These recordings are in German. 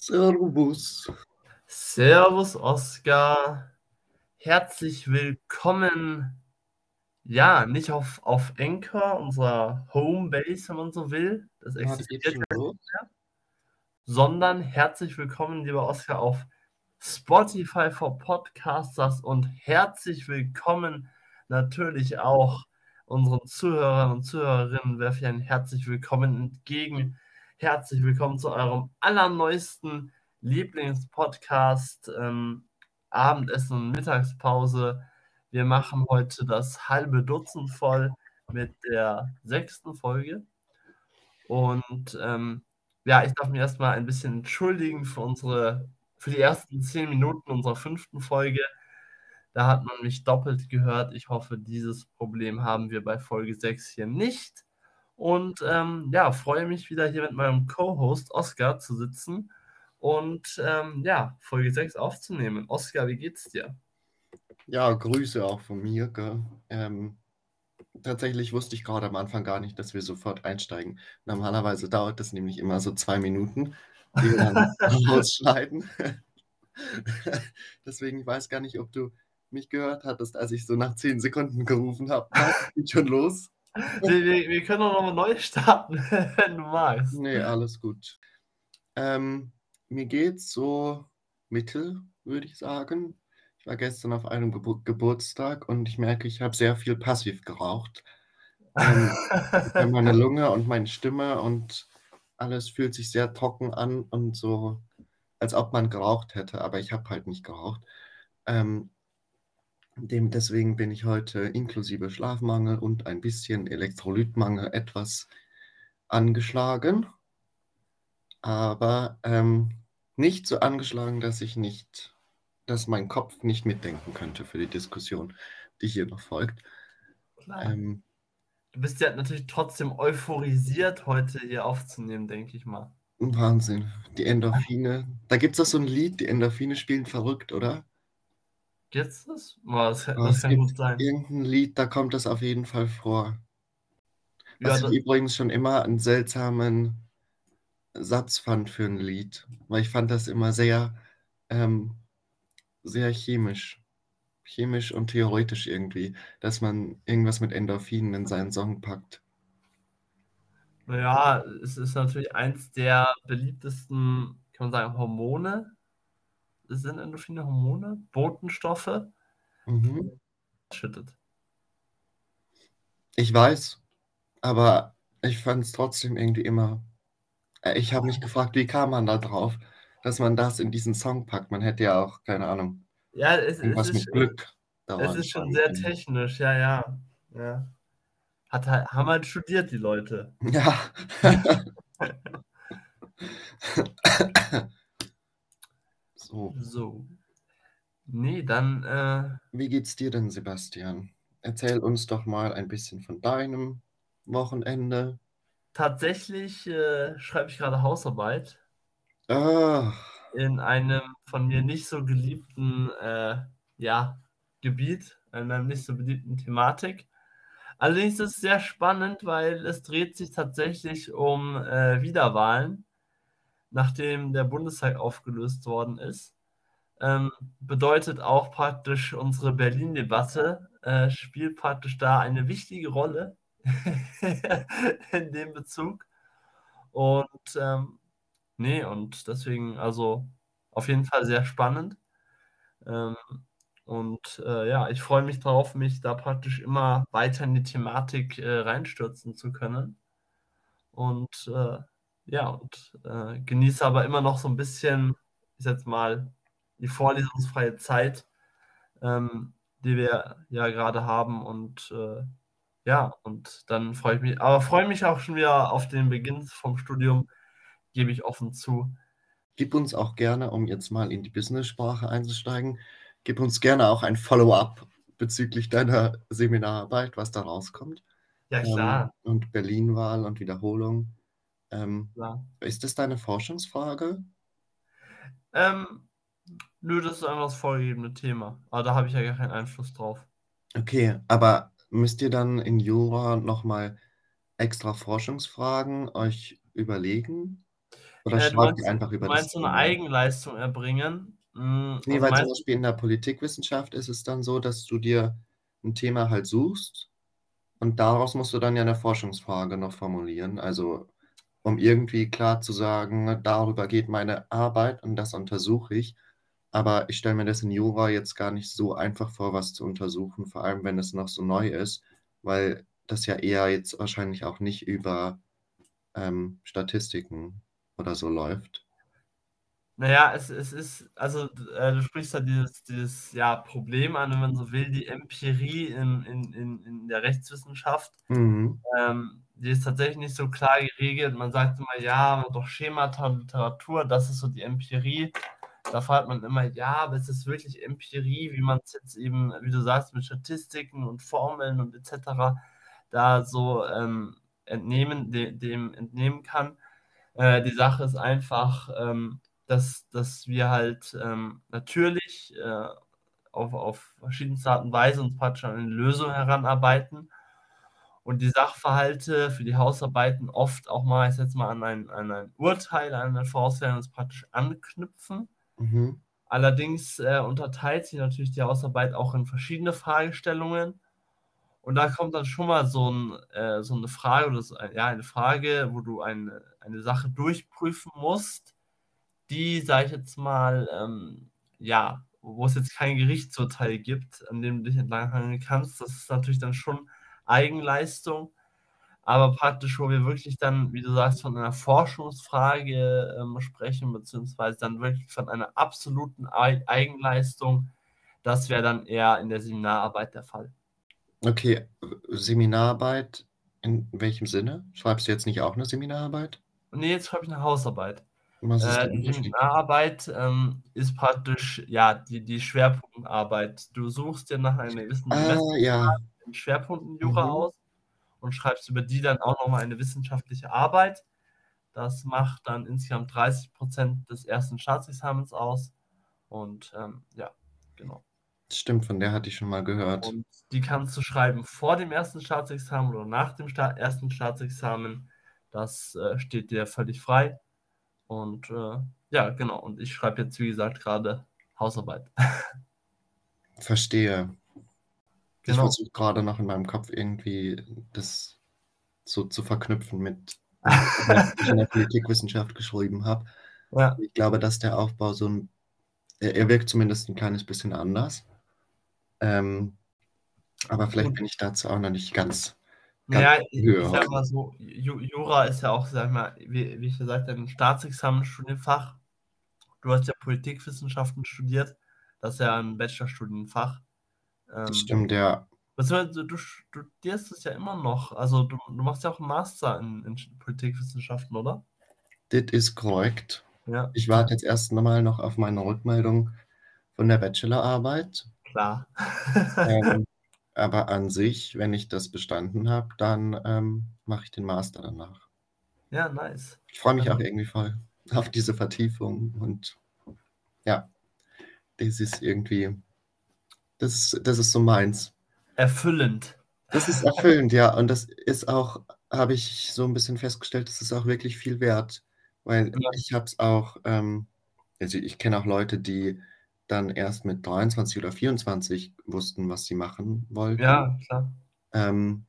Servus. Servus, Oskar. Herzlich willkommen. Ja, nicht auf, auf Anchor, unserer Homebase, wenn man so will. Das das existiert ja los. nicht mehr. Sondern herzlich willkommen, lieber Oskar, auf Spotify for Podcasters und herzlich willkommen natürlich auch unseren Zuhörern und Zuhörerinnen. Werfe ich ein herzlich willkommen entgegen. Herzlich willkommen zu eurem allerneuesten Lieblingspodcast, ähm, Abendessen und Mittagspause. Wir machen heute das halbe Dutzend voll mit der sechsten Folge. Und ähm, ja, ich darf mich erstmal ein bisschen entschuldigen für unsere, für die ersten zehn Minuten unserer fünften Folge. Da hat man mich doppelt gehört. Ich hoffe, dieses Problem haben wir bei Folge 6 hier nicht. Und ähm, ja, freue mich wieder hier mit meinem Co-Host Oskar zu sitzen und ähm, ja, Folge 6 aufzunehmen. Oskar, wie geht's dir? Ja, Grüße auch von mir. Ähm, tatsächlich wusste ich gerade am Anfang gar nicht, dass wir sofort einsteigen. Normalerweise dauert das nämlich immer so zwei Minuten, die wir dann rausschneiden. Deswegen, ich weiß gar nicht, ob du mich gehört hattest, als ich so nach zehn Sekunden gerufen habe. Geht schon los? Wir, wir, wir können auch nochmal neu starten, wenn du magst. Nee, alles gut. Ähm, mir geht's so mittel, würde ich sagen. Ich war gestern auf einem Gebur Geburtstag und ich merke, ich habe sehr viel passiv geraucht. Ähm, bei meiner Lunge und meine Stimme und alles fühlt sich sehr trocken an und so, als ob man geraucht hätte, aber ich habe halt nicht geraucht. Ähm, dem, deswegen bin ich heute inklusive Schlafmangel und ein bisschen Elektrolytmangel etwas angeschlagen. Aber ähm, nicht so angeschlagen, dass ich nicht, dass mein Kopf nicht mitdenken könnte für die Diskussion, die hier noch folgt. Ähm, Du bist ja natürlich trotzdem euphorisiert, heute hier aufzunehmen, denke ich mal. Wahnsinn. Die Endorphine. Da gibt es doch so ein Lied, die Endorphine spielen verrückt, oder? Gibt's das? Boah, das, das es kann gibt gut sein. irgendein Lied, da kommt das auf jeden Fall vor. Ja, Was das, ich übrigens schon immer einen seltsamen Satz fand für ein Lied, weil ich fand das immer sehr, ähm, sehr chemisch. Chemisch und theoretisch irgendwie, dass man irgendwas mit Endorphinen in seinen Song packt. naja, es ist natürlich eins der beliebtesten, kann man sagen, Hormone. Sind Endorphine Hormone? Botenstoffe? Mhm. Schüttet. Ich weiß, aber ich fand es trotzdem irgendwie immer. Äh, Ich habe mich gefragt, wie kam man da drauf, dass man das in diesen Song packt? Man hätte ja auch, keine Ahnung, Ja, es, es, irgendwas ist, mit Glück es ist schon sehr technisch, ja, ja. ja. Hat halt, haben halt studiert, die Leute. Ja. So, So. Nee, dann, äh, wie geht's dir denn, Sebastian? Erzähl uns doch mal ein bisschen von deinem Wochenende. tatsächlich äh, schreibe ich gerade Hausarbeit Ah, in einem von mir nicht so geliebten äh, ja, Gebiet, in einer nicht so beliebten Thematik. Allerdings ist es sehr spannend, weil es dreht sich tatsächlich um äh, Wiederwahlen, nachdem der Bundestag aufgelöst worden ist. Ähm, bedeutet auch praktisch unsere Berlin-Debatte äh, spielt praktisch da eine wichtige Rolle in dem Bezug. Und ähm, nee, und deswegen, also auf jeden Fall sehr spannend. Ähm, und äh, ja, ich freue mich darauf, mich da praktisch immer weiter in die Thematik äh, reinstürzen zu können. Und äh, ja, und äh, genieße aber immer noch so ein bisschen, ich sag jetzt mal, die vorlesungsfreie Zeit, ähm, die wir ja gerade haben. Und äh, ja, und dann freue ich mich, aber freue mich auch schon wieder auf den Beginn vom Studium, gebe ich offen zu. gib uns auch gerne, um jetzt mal in die Business-Sprache einzusteigen, gib uns gerne auch ein Follow-up bezüglich deiner Seminararbeit, was da rauskommt. Ja, Ähm, klar, und Berlin-Wahl und Wiederholung. Ähm, klar. ist das deine Forschungsfrage? Ähm, nö, das ist einfach das vorgegebene Thema. Aber da habe ich ja gar keinen Einfluss drauf. Okay, aber müsst ihr dann in Jura nochmal extra Forschungsfragen euch überlegen? Oder Äh, du schreibt meinst ihr einfach du über das meinst so 'ne Thema? Eigenleistung erbringen? Hm, Ne, also weil zum Beispiel in der Politikwissenschaft ist es dann so, dass du dir 'n Thema halt suchst und daraus musst du dann ja 'ne Forschungsfrage noch formulieren. Also, um irgendwie klar zu sagen: „Darüber geht meine Arbeit und das untersuche ich.“ Aber ich stelle mir das in Jura jetzt gar nicht so einfach vor, was zu untersuchen, vor allem wenn es noch so neu ist, weil das ja eher jetzt wahrscheinlich auch nicht über, ähm, Statistiken oder so läuft. Na ja, es es ist also, äh, du sprichst da dieses dieses, ja, Problem an, wenn man so will, die Empirie in in in in der Rechtswissenschaft. Mhm. Ähm, die ist tatsächlich nicht so klar geregelt. Man sagt immer: „Ja, doch Schemata Literatur, das ist so die Empirie.“ Da fragt man immer: „Ja, aber ist das wirklich Empirie, wie man's jetzt eben, wie du sagst, mit Statistiken und Formeln und et cetera da so, ähm, entnehmen de dem entnehmen kann?“ Äh, die Sache ist einfach, ähm, dass dass wir halt, ähm, natürlich, äh, auf auf verschiedenste Art und Weise uns praktisch an eine Lösung heranarbeiten und die Sachverhalte für die Hausarbeiten oft auch mal ich jetzt mal, an ein an ein Urteil, an ein vorausgegangenes praktisch anknüpfen. Mhm. Allerdings, äh, unterteilt sich natürlich die Hausarbeit auch in verschiedene Fragestellungen und da kommt dann schon mal so 'n äh, so 'ne Frage oder so ein ja, eine Frage, wo du eine eine Sache durchprüfen musst, die, sage ich jetzt mal, ähm, ja, wo es jetzt kein Gerichtsurteil gibt, an dem du dich entlanghangeln kannst. Das ist natürlich dann schon Eigenleistung, aber praktisch, wo wir wirklich dann, wie du sagst, von einer Forschungsfrage, ähm, sprechen, beziehungsweise dann wirklich von einer absoluten Ei Eigenleistung, das wäre dann eher in der Seminararbeit der Fall. Okay, Seminararbeit in welchem Sinne? Schreibst du jetzt nicht auch 'ne Seminararbeit? Ne, jetzt schreibe ich 'ne Hausarbeit. Was ist Äh? Seminararbeit, ähm, ist praktisch, ja, die die Schwerpunktarbeit. Du suchst dir nach einer gewissen Ah, ja. Semestergrad in Schwerpunkten Jura Mhm. aus und schreibst über die dann auch noch mal eine wissenschaftliche Arbeit. Das macht dann insgesamt 30 % des 1. Staatsexamens aus und, ähm, ja, genau. Stimmt, von der hatte ich schon mal gehört. Und die kannst du schreiben vor dem 1. Staatsexamen oder nach dem Sta 1. Staatsexamen. Das, äh, steht dir völlig frei und, äh, ja, genau. Und ich schreibe jetzt, wie gesagt, grade Hausarbeit. Verstehe. Ich Genau. versuche grade noch in meinem Kopf irgendwie das so zu verknüpfen mit ich in der Politikwissenschaft geschrieben habe. Ja. Ich glaube, dass der Aufbau so 'n er wirkt zumindest 'n kleines bisschen anders. Ähm, aber vielleicht bin ich dazu auch noch nicht ganz ganz ja, ich heute. mal so, Ju Jura ist ja auch, ich mal, wie wie ich gesagt habe, 'n Staatsexamensstudienfach. Du hast ja Politikwissenschaften studiert. Das ist ja 'n Bachelorstudienfach. Das Ähm, stimmt, ja. beziehungsweise du studierst es ja immer noch. Also, du du machst ja auch 'n Master in in sch Politikwissenschaften, oder? Das ist korrekt. Ja, Ich ja. warte jetzt erst noch mal noch auf meine Rückmeldung von der Bachelorarbeit. Klar. Ähm, aber an sich, wenn ich das bestanden habe, dann, ähm, mache ich den Master danach. Ja, nice. Ich freue mich auch Ähm irgendwie voll auf diese Vertiefung und ja, das ist irgendwie das das ist so meins. Erfüllend. Das ist erfüllend, ja. Und das ist auch habe ich so 'n bisschen festgestellt, das ist auch wirklich viel wert, weil Ja. ich habe es auch, ähm also, ich kenne auch Leute, die dann erst mit 23 oder 24 wussten, was sie machen wollten. Ja, klar. Ähm,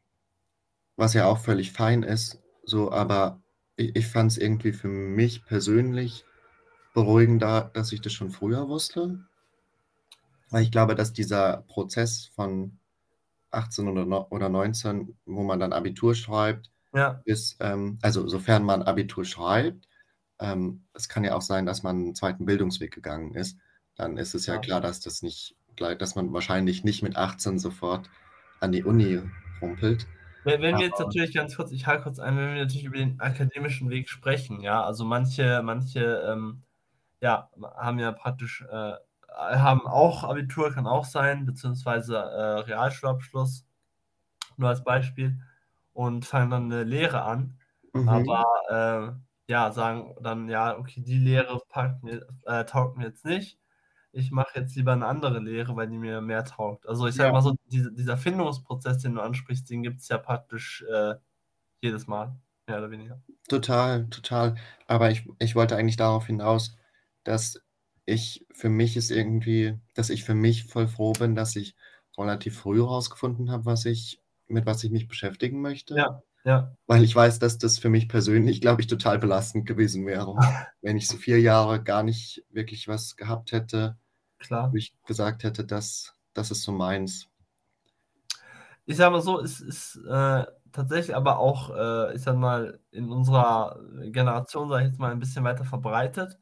was ja auch völlig fein ist, so, aber i ich fand's irgendwie für mich persönlich beruhigender, dass ich das schon früher wusste. Weil ich glaube, dass dieser Prozess von 18 oder neu oder 19, wo man dann Abitur schreibt, Ja. bis, ähm also, sofern man Abitur schreibt, ähm, es kann ja auch sein, dass man 'n zweiten Bildungsweg gegangen ist, dann ist es ja Ja. klar, dass das nicht dass man wahrscheinlich nicht mit 18 sofort an die Uni humpelt. We wenn wir jetzt natürlich ganz kurz ich hake kurz ein, wenn wir natürlich über den akademischen Weg sprechen, ja, also, manche manche, ähm, ja, haben ja praktisch, äh haben auch Abitur, kann auch sein, beziehungsweise, äh, Realschulabschluss, nur als Beispiel und fangen dann 'ne Lehre an, Mhm. aber, äh, ja, sagen dann: „Ja, okay, die Lehre mir äh, taugt mir jetzt nicht. Ich mache jetzt lieber 'ne andere Lehre, weil die mir mehr taugt.“ Also, ich sage Ja. mal so, diese dieser Findungsprozess, den du ansprichst, den gibt's ja praktisch, äh, jedes Mal, mehr oder weniger. Total, total. Aber ich ich wollte eigentlich darauf hinaus, dass ich für mich es irgendwie dass ich für mich voll froh bin, dass ich relativ früh rausgefunden habe, was ich mit was ich mich beschäftigen möchte. Ja, ja. Weil ich weiß, dass das für mich persönlich, glaube ich, total belastend gewesen wäre, wenn ich so 4 Jahre gar nicht wirklich was gehabt hätte, Klar. wo ich gesagt hätte, das das ist so meins. Ich sage mal so, es ist, äh, tatsächlich aber auch, äh, ich sage mal, in unserer Generation, sage ich jetzt mal, ein bisschen weiter verbreitet.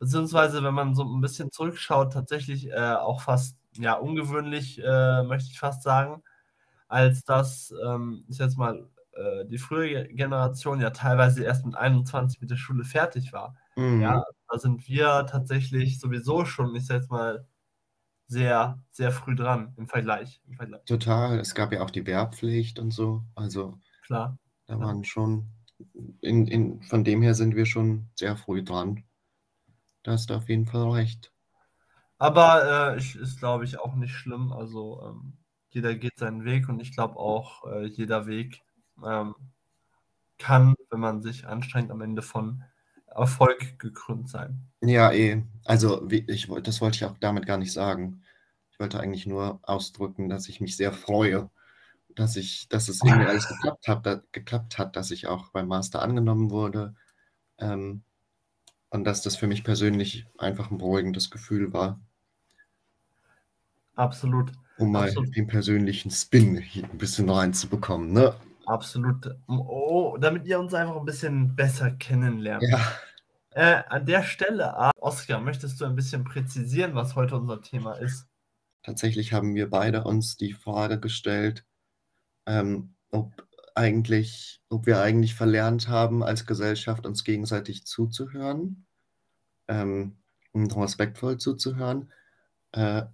Beziehungsweise, wenn man so 'n bisschen zurückschaut, tatsächlich, äh, auch fast, ja, ungewöhnlich, äh, möchte ich fast sagen, als dass, ähm, ich jetzt mal, äh, die frühere Generation ja teilweise erst mit 21 mit der Schule fertig war. Mhm. Ja, da sind wir tatsächlich sowieso schon, ich sage jetzt mal, sehr, sehr früh dran im Vergleich im Vergleich. Total. Es gab ja auch die Wehrpflicht und so. Also, Klar, da klar. waren schon in in von dem her sind wir schon sehr früh dran. Da hast du auf jeden Fall recht. Aber, äh, ich ist, glaube ich, auch nicht schlimm. Also, ähm, jeder geht seinen Weg und ich glaube auch, äh, jeder Weg, ähm, kann, wenn man sich anstrengt, am Ende von Erfolg gekrönt sein. Ja, eh. Also, ich das wollte ich auch damit gar nicht sagen. Ich wollte eigentlich nur ausdrücken, dass ich mich sehr freue, dass ich dass es irgendwie alles geklappt hat geklappt hat, dass ich auch beim Master angenommen wurde, ähm, und dass das für mich persönlich einfach 'n beruhigendes Gefühl war. Absolut, Um mal absolut. den persönlichen Spin hier 'n bisschen reinzubekommen, ne? Absolut. Oh, damit ihr uns einfach 'n bisschen besser kennenlernt. Ja. Äh, an der Stelle, ah, Oskar, möchtest du ein bisschen präzisieren, was heute unser Thema ist? Tatsächlich haben wir beide uns die Frage gestellt, ähm, ob eigentlich ob wir eigentlich verlernt haben, als Gesellschaft uns gegenseitig zuzuhören, ähm, respektvoll zuzuhören, äh,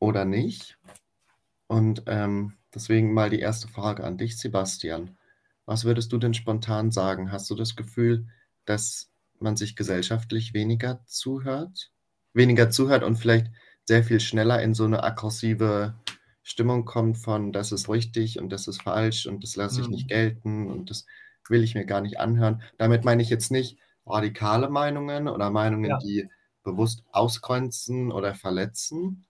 oder nicht. Und, ähm, deswegen mal die erste Frage an dich, Sebastian. Was würdest du denn spontan sagen? Hast du das Gefühl, dass man sich gesellschaftlich weniger zuhört weniger zuhört und vielleicht sehr viel schneller in so 'ne aggressive Stimmung kommt von: „Das ist richtig und das ist falsch und das lasse ich nicht Mhm. gelten und das will ich mir gar nicht anhören.“ Damit meine ich jetzt nicht radikale Meinungen oder Meinungen, Ja. die bewusst ausgrenzen oder verletzen,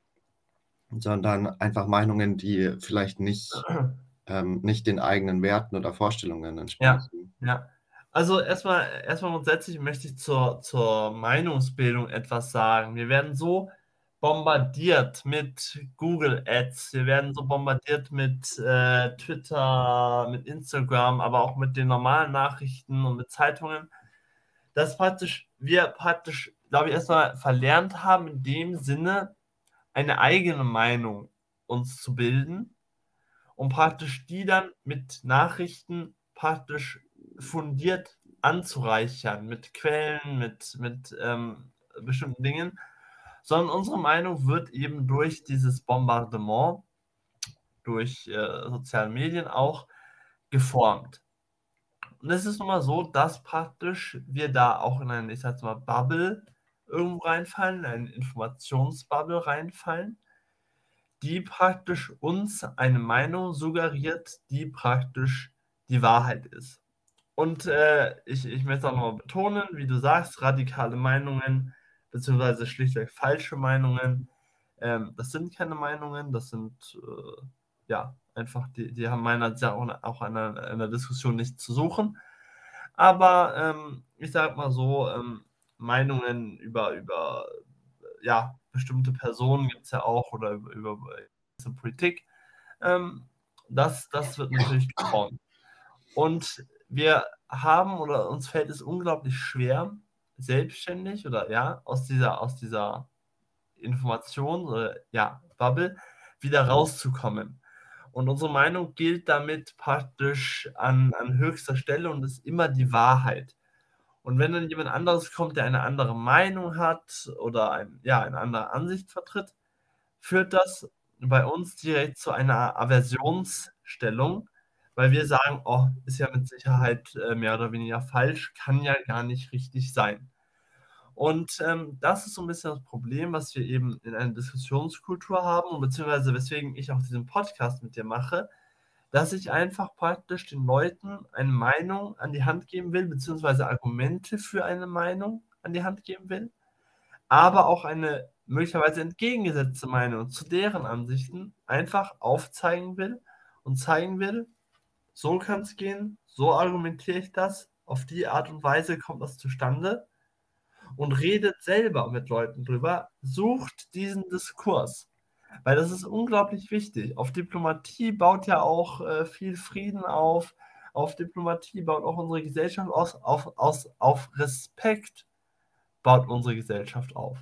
sondern einfach Meinungen, die vielleicht nicht ähm, nicht den eigenen Werten oder Vorstellungen Ja, entsprechen. ja. Also, erst mal erst mal grundsätzlich möchte ich zur zur Meinungsbildung etwas sagen. Wir werden so bombardiert mit Google Ads. Wir werden so bombardiert mit, äh, Twitter, mit Instagram, aber auch mit den normalen Nachrichten und mit Zeitungen, dass praktisch wir praktisch, glaube ich, erst mal verlernt haben, in dem Sinne eine eigene Meinung uns zu bilden und praktisch die dann mit Nachrichten praktisch fundiert anzureichern, mit Quellen, mit mit, ähm, bestimmten Dingen, sondern unsere Meinung wird eben durch dieses Bombardement, durch, äh, soziale Medien auch geformt. Und es ist nun mal so, dass praktisch wir da auch in eine, ich jetzt mal, Bubble irgendwo reinfallen, in eine Informationsbubble reinfallen, die praktisch uns eine Meinung suggeriert, die praktisch die Wahrheit ist. Und, äh, ich ich möchte auch noch mal betonen, wie du sagst, radikale Meinungen beziehungsweise schlichtweg falsche Meinungen, ähm, das sind keine Meinungen, das sind, äh, ja, einfach die die haben meiner nach auch an 'ner an 'ner Diskussion nichts zu suchen. Aber, ähm, ich sage mal so, ähm, Meinungen über über, ja, bestimmte Personen gibt's ja auch oder über über Politik, ähm, das das wird natürlich geformt. Und wir haben oder uns fällt es unglaublich schwer, selbstständig oder ja, aus dieser aus dieser Information oder, ja, Bubble wieder rauszukommen. Und unsere Meinung gilt damit praktisch an an höchster Stelle und ist immer die Wahrheit. Und wenn dann jemand anderes kommt, der eine andere Meinung hat oder ein ja, eine andere Ansicht vertritt, führt das bei uns direkt zu einer Aversionsstellung, weil wir sagen: „Oh, ist ja mit Sicherheit, äh, mehr oder weniger falsch, kann ja gar nicht richtig sein.“ Und, ähm, das ist so 'n bisschen das Problem, was wir eben in einer Diskussionskultur haben und beziehungsweise weswegen ich auch diesen Podcast mit dir mache, dass ich einfach praktisch den Leuten eine Meinung an die Hand geben will, beziehungsweise Argumente für eine Meinung an die Hand geben will, aber auch eine möglicherweise entgegengesetzte Meinung zu deren Ansichten einfach aufzeigen will und zeigen will, so kann es gehen, so argumentiere ich das, auf die Art und Weise kommt das zustande und redet selber mit Leuten drüber, sucht diesen Diskurs. Weil das ist unglaublich wichtig. Auf Diplomatie baut ja auch äh, viel Frieden auf. Auf Diplomatie baut auch unsere Gesellschaft aus. Auf, aus, auf Respekt baut unsere Gesellschaft auf.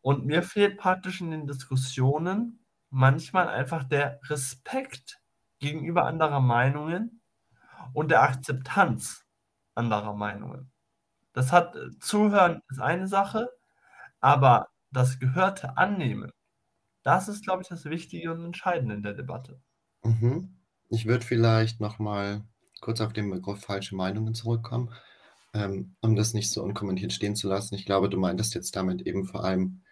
Und mir fehlt praktisch in den Diskussionen manchmal einfach der Respekt gegenüber anderer Meinungen und der Akzeptanz anderer Meinungen. Das hat äh, Zuhören ist eine Sache, aber das Gehörte annehmen, das ist, glaube ich, das Wichtige und Entscheidende in der Debatte. Mhm. Ich würde vielleicht noch mal kurz auf den Begriff falsche Meinungen zurückkommen, ähm, um das nicht so unkommentiert stehen zu lassen. Ich glaube, du meintest jetzt damit eben vor allem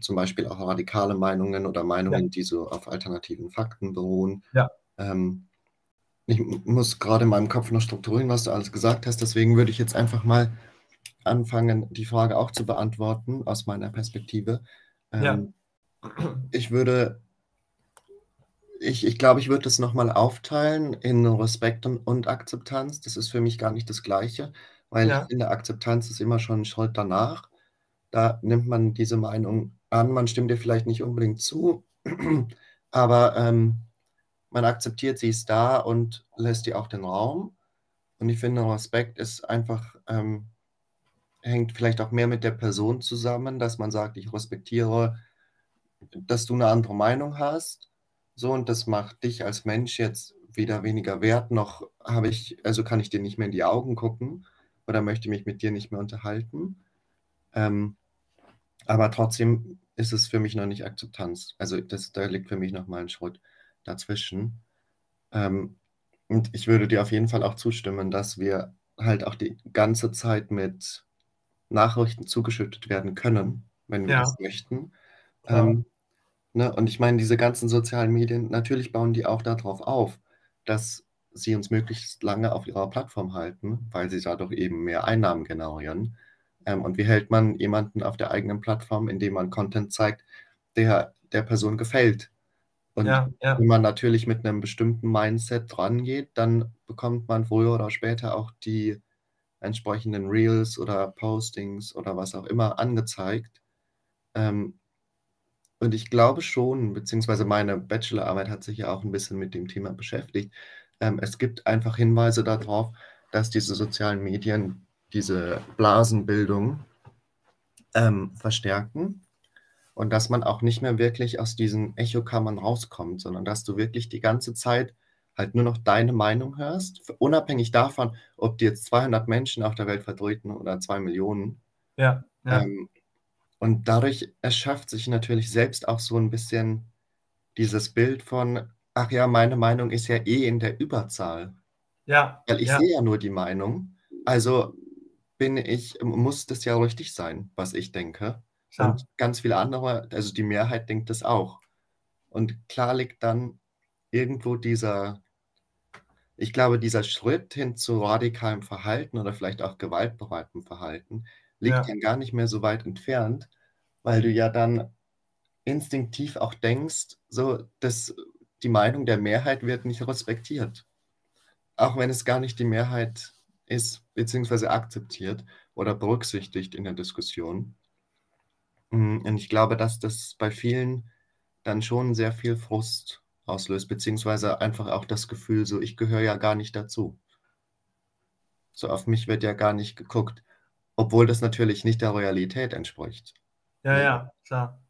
zum Beispiel auch radikale Meinungen oder Meinungen, ja. die so auf alternativen Fakten beruhen. Ja. Ähm, ich muss gerade in meinem Kopf noch strukturieren, was du alles gesagt hast. Deswegen würde ich jetzt einfach mal anfangen, die Frage auch zu beantworten aus meiner Perspektive. Ähm, ja. Ich würde, ich, ich glaube, ich würde das nochmal aufteilen in Respekt und, und, Akzeptanz. Das ist für mich gar nicht das Gleiche, weil ja. ich finde, Akzeptanz ist immer schon ein Schritt danach. Da nimmt man diese Meinung an, man stimmt dir vielleicht nicht unbedingt zu, aber ähm, man akzeptiert, sie ist da und lässt ihr auch den Raum. Und ich finde, Respekt ist einfach, ähm, hängt vielleicht auch mehr mit der Person zusammen, dass man sagt, ich respektiere, dass du eine andere Meinung hast. So, und das macht dich als Mensch jetzt weder weniger wert, noch habe ich, also kann ich dir nicht mehr in die Augen gucken oder möchte mich mit dir nicht mehr unterhalten. Ähm, aber trotzdem ist es für mich noch nicht Akzeptanz. Also das, da liegt für mich noch mal ein Schritt dazwischen. Ähm, und ich würde dir auf jeden Fall auch zustimmen, dass wir halt auch die ganze Zeit mit Nachrichten zugeschüttet werden können, wenn wir ja. das möchten. Ähm, ne? Und ich meine, diese ganzen sozialen Medien, natürlich bauen die auch darauf auf, dass sie uns möglichst lange auf ihrer Plattform halten, weil sie dadurch eben mehr Einnahmen generieren. Ähm, und wie hält man jemanden auf der eigenen Plattform, indem man Content zeigt, der der Person gefällt, und ja, ja. wenn man natürlich mit einem bestimmten Mindset dran geht, dann bekommt man früher oder später auch die entsprechenden Reels oder Postings oder was auch immer angezeigt. Ähm, und ich glaube schon, beziehungsweise meine Bachelorarbeit hat sich ja auch ein bisschen mit dem Thema beschäftigt. Ähm, es gibt einfach Hinweise darauf, dass diese sozialen Medien diese Blasenbildung ähm, verstärken und dass man auch nicht mehr wirklich aus diesen Echokammern rauskommt, sondern dass du wirklich die ganze Zeit halt nur noch deine Meinung hörst, unabhängig davon, ob die jetzt 200 Menschen auf der Welt vertreten oder 2 Millionen. Ja. ja. Ähm, und dadurch erschafft sich natürlich selbst auch so ein bisschen dieses Bild von, ach ja, meine Meinung ist ja eh in der Überzahl. Ja. Weil ich ja. sehe ja nur die Meinung. Also bin ich, muss das ja richtig sein, was ich denke. Klar. Und ganz viele andere, also die Mehrheit denkt das auch. Und klar liegt dann irgendwo dieser, ich glaube, dieser Schritt hin zu radikalem Verhalten oder vielleicht auch gewaltbereitem Verhalten liegt ja. dann gar nicht mehr so weit entfernt, weil du ja dann instinktiv auch denkst, so, dass die Meinung der Mehrheit wird nicht respektiert. Auch wenn es gar nicht die Mehrheit ist, beziehungsweise akzeptiert oder berücksichtigt in der Diskussion. Mm, und ich glaube, dass das bei vielen dann schon sehr viel Frust auslöst, beziehungsweise einfach auch das Gefühl, so ich gehöre ja gar nicht dazu. So auf mich wird ja gar nicht geguckt, obwohl das natürlich nicht der Realität entspricht. Ja, ja, klar.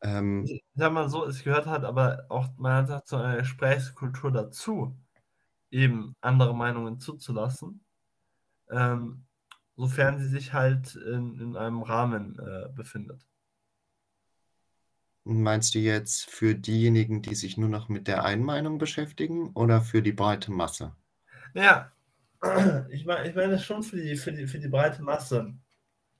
Ähm, ich sag mal so, es gehört halt aber auch, man hat zu einer Gesprächskultur dazu, eben andere Meinungen zuzulassen. Ähm, sofern sie sich halt in, in einem Rahmen äh, befindet. Meinst du jetzt für diejenigen, die sich nur noch mit der einen Meinung beschäftigen oder für die breite Masse? Ja, ich meine ich mein das schon für die, für, die, für die breite Masse.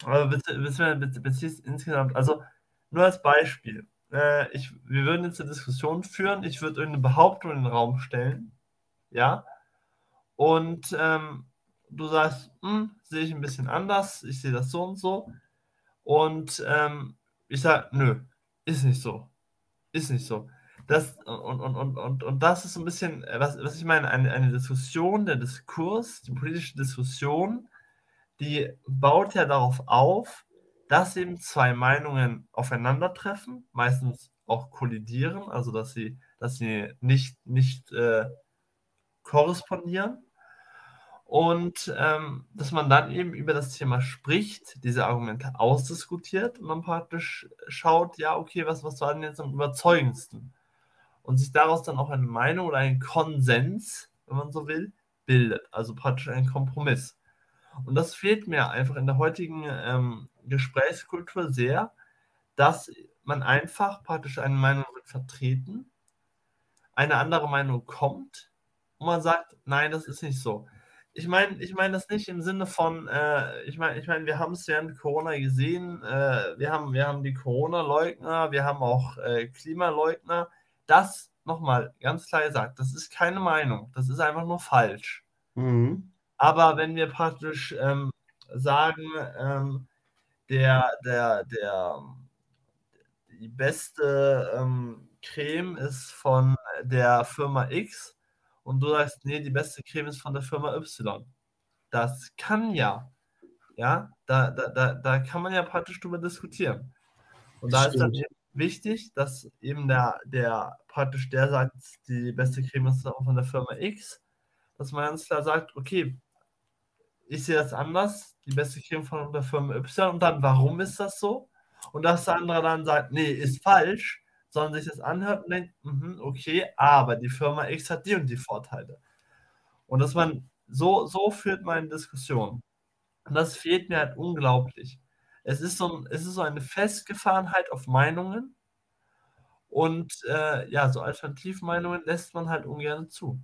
Aber beziehungsweise insgesamt, also nur als Beispiel. äh, ich, wir würden jetzt eine Diskussion führen, ich würde irgendeine Behauptung in den Raum stellen, ja, und ähm, du sagst, hm, sehe ich ein bisschen anders, ich sehe das so und so, und ähm, ich sage, nö, ist nicht so, ist nicht so. Das, und, und, und, und, und das ist so ein bisschen, was, was ich meine, eine, eine Diskussion, der Diskurs, die politische Diskussion, die baut ja darauf auf, dass eben zwei Meinungen aufeinandertreffen, meistens auch kollidieren, also dass sie, dass sie nicht, nicht äh, korrespondieren. Und ähm, dass man dann eben über das Thema spricht, diese Argumente ausdiskutiert und dann praktisch schaut, ja, okay, was, was war denn jetzt am überzeugendsten? Und sich daraus dann auch eine Meinung oder ein Konsens, wenn man so will, bildet. Also praktisch ein Kompromiss. Und das fehlt mir einfach in der heutigen ähm, Gesprächskultur sehr, dass man einfach praktisch eine Meinung wird vertreten, eine andere Meinung kommt und man sagt, nein, das ist nicht so. Ich meine, ich meine das nicht im Sinne von, äh, ich meine, ich meine, wir haben es während Corona gesehen, äh, wir, haben, wir haben die Corona-Leugner, wir haben auch äh, Klimaleugner. Das, nochmal ganz klar gesagt, das ist keine Meinung, das ist einfach nur falsch. Mhm. Aber wenn wir praktisch ähm, sagen, ähm, der, der, der, die beste ähm, Creme ist von der Firma X und du sagst, nee, die beste Creme ist von der Firma Y. Das kann ja. Ja, da, da, da, da kann man ja praktisch drüber diskutieren. Und da ist dann eben wichtig, dass eben der, der praktisch der sagt, die beste Creme ist von der Firma X, dass man ganz klar sagt, okay, ich sehe das anders, die beste Creme von der Firma Y und dann, warum ist das so? Und dass der andere dann sagt, nee, ist falsch, sondern sich das anhört und denkt, mh, okay, aber die Firma X hat die und die Vorteile. Und dass man so, so führt man eine Diskussion. Und das fehlt mir halt unglaublich. Es ist so, es ist so eine Festgefahrenheit auf Meinungen und äh, ja, so Alternativmeinungen lässt man halt ungern zu.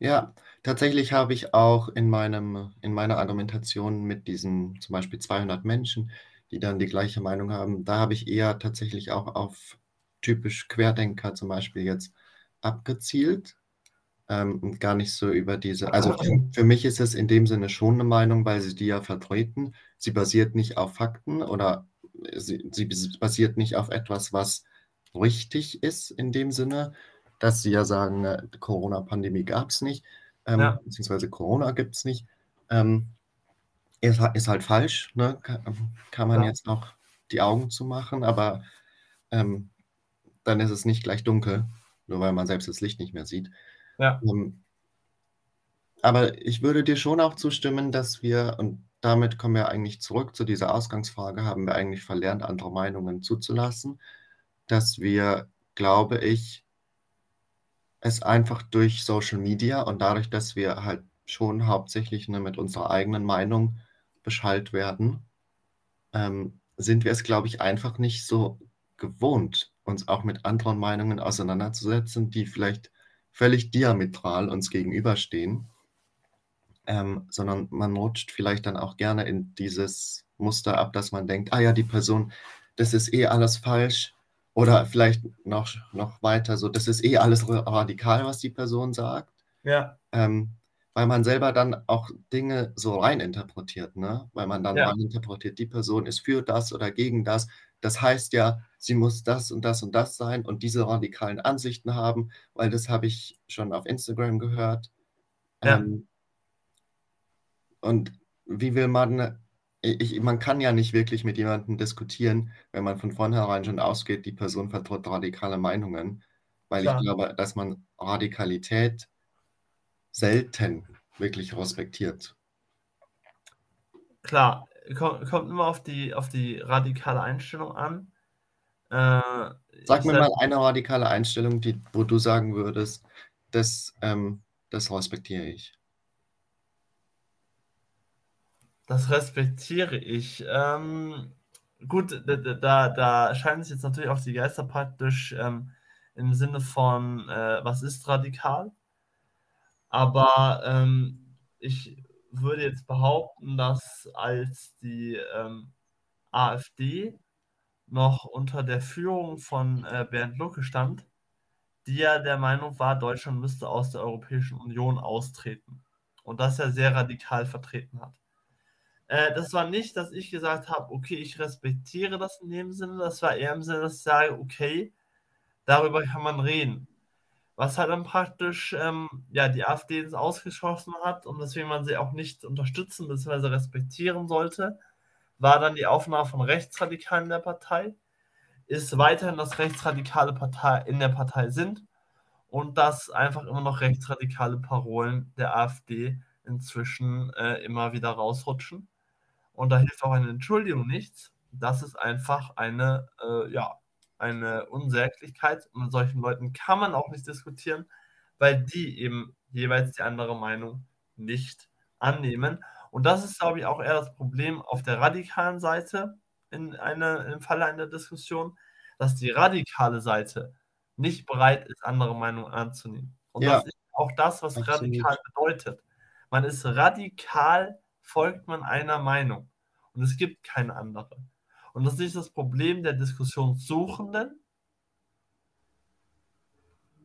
Ja, tatsächlich habe ich auch in meinem in meiner Argumentation mit diesen zum Beispiel 200 Menschen, die dann die gleiche Meinung haben, da habe ich eher tatsächlich auch auf typisch Querdenker zum Beispiel jetzt abgezielt, ähm, und gar nicht so über diese also für mich ist es in dem Sinne schon eine Meinung, weil sie die ja vertreten. Sie basiert nicht auf Fakten oder sie sie basiert nicht auf etwas, was richtig ist in dem Sinne, dass sie ja sagen, äh, Corona-Pandemie gab es nicht, ähm, ja. beziehungsweise Corona gibt es nicht. Ähm, ist, ist, halt falsch, ne? kann, kann man ja. jetzt auch die Augen zu machen, aber ähm, dann ist es nicht gleich dunkel, nur weil man selbst das Licht nicht mehr sieht. Ja. Ähm, aber ich würde dir schon auch zustimmen, dass wir, und damit kommen wir eigentlich zurück zu dieser Ausgangsfrage, haben wir eigentlich verlernt, andere Meinungen zuzulassen, dass wir, glaube ich, es einfach durch Social Media und dadurch, dass wir halt schon hauptsächlich ne, mit unserer eigenen Meinung beschallt werden, ähm, sind wir es, glaube ich, einfach nicht so gewohnt, uns auch mit anderen Meinungen auseinanderzusetzen, die vielleicht völlig diametral uns gegenüberstehen, ähm, sondern man rutscht vielleicht dann auch gerne in dieses Muster ab, dass man denkt, ah ja, die Person, das ist eh alles falsch, oder vielleicht noch, noch weiter, so, das ist eh alles radikal, was die Person sagt. Ja. Ähm, weil man selber dann auch Dinge so reininterpretiert, ne? Weil man dann ja. reininterpretiert, die Person ist für das oder gegen das. Das heißt ja, sie muss das und das und das sein und diese radikalen Ansichten haben, weil das habe ich schon auf Instagram gehört. Ja. Ähm, und wie will man ich, man kann ja nicht wirklich mit jemandem diskutieren, wenn man von vornherein schon ausgeht, die Person vertritt radikale Meinungen, weil Klar. ich glaube, dass man Radikalität selten wirklich respektiert. Klar, kommt, kommt immer auf die, auf die radikale Einstellung an. Äh, Sag mir mal eine radikale Einstellung, die, wo du sagen würdest, das, ähm, das respektiere ich. Das respektiere ich. Ähm, gut, da, da, da scheinen sich jetzt natürlich auch die Geister praktisch ähm, im Sinne von, äh, was ist radikal? Aber ähm, ich würde jetzt behaupten, dass als die ähm, AfD noch unter der Führung von äh, Bernd Lucke stand, die ja der Meinung war, Deutschland müsste aus der Europäischen Union austreten und das er sehr radikal vertreten hat. Äh, das war nicht, dass ich gesagt habe, okay, ich respektiere das in dem Sinne, das war eher im Sinne, dass ich sage, okay, darüber kann man reden. Was halt dann praktisch ähm, ja, die AfD ins Ausgeschossen hat und deswegen man sie auch nicht unterstützen bzw. respektieren sollte, war dann die Aufnahme von Rechtsradikalen in der Partei, ist weiterhin, dass rechtsradikale Partei in der Partei sind und dass einfach immer noch rechtsradikale Parolen der AfD inzwischen äh, immer wieder rausrutschen. Und da hilft auch eine Entschuldigung nichts. Das ist einfach eine, äh, ja, eine Unsäglichkeit. Und mit solchen Leuten kann man auch nicht diskutieren, weil die eben jeweils die andere Meinung nicht annehmen. Und das ist, glaube ich, auch eher das Problem auf der radikalen Seite in eine, im Falle einer Diskussion, dass die radikale Seite nicht bereit ist, andere Meinungen anzunehmen. Und ja, das ist auch das, was absolut. radikal bedeutet. Man ist radikal, folgt man einer Meinung. Und es gibt keine andere. Und das ist das Problem der Diskussionssuchenden,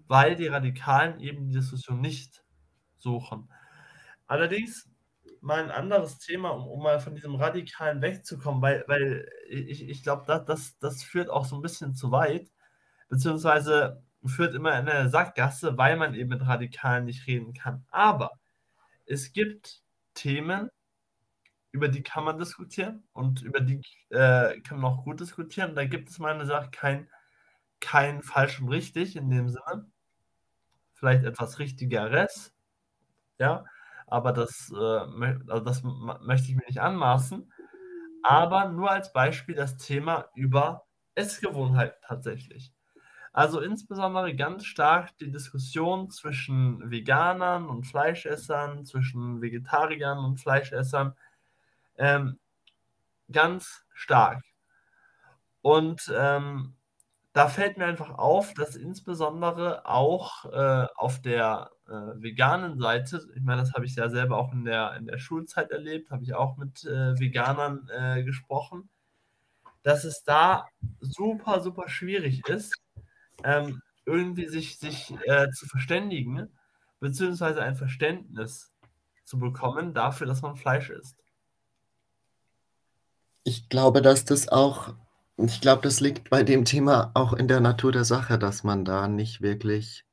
weil die Radikalen eben die Diskussion nicht suchen. Allerdings mal ein anderes Thema, um, um mal von diesem Radikalen wegzukommen, weil, weil ich, ich glaube, das, das, das führt auch so ein bisschen zu weit, beziehungsweise führt immer in eine Sackgasse, weil man eben mit Radikalen nicht reden kann. Aber es gibt Themen, über die kann man diskutieren und über die äh, kann man auch gut diskutieren. Da gibt es meiner Sache kein, kein falsch und richtig in dem Sinne. Vielleicht etwas Richtigeres, ja, aber das, äh, also das möchte ich mir nicht anmaßen. Aber nur als Beispiel das Thema über Essgewohnheiten tatsächlich. Also insbesondere ganz stark die Diskussion zwischen Veganern und Fleischessern, zwischen Vegetariern und Fleischessern, ähm, ganz stark. Und ähm, da fällt mir einfach auf, dass insbesondere auch äh, auf der äh, veganen Seite, ich meine, das habe ich ja selber auch in der, in der Schulzeit erlebt, habe ich auch mit äh, Veganern äh, gesprochen, dass es da super, super schwierig ist, ähm, irgendwie sich, sich äh, zu verständigen, beziehungsweise ein Verständnis zu bekommen dafür, dass man Fleisch isst. Ich glaube, dass das auch ich glaube, das liegt bei dem Thema auch in der Natur der Sache, dass man da nicht wirklich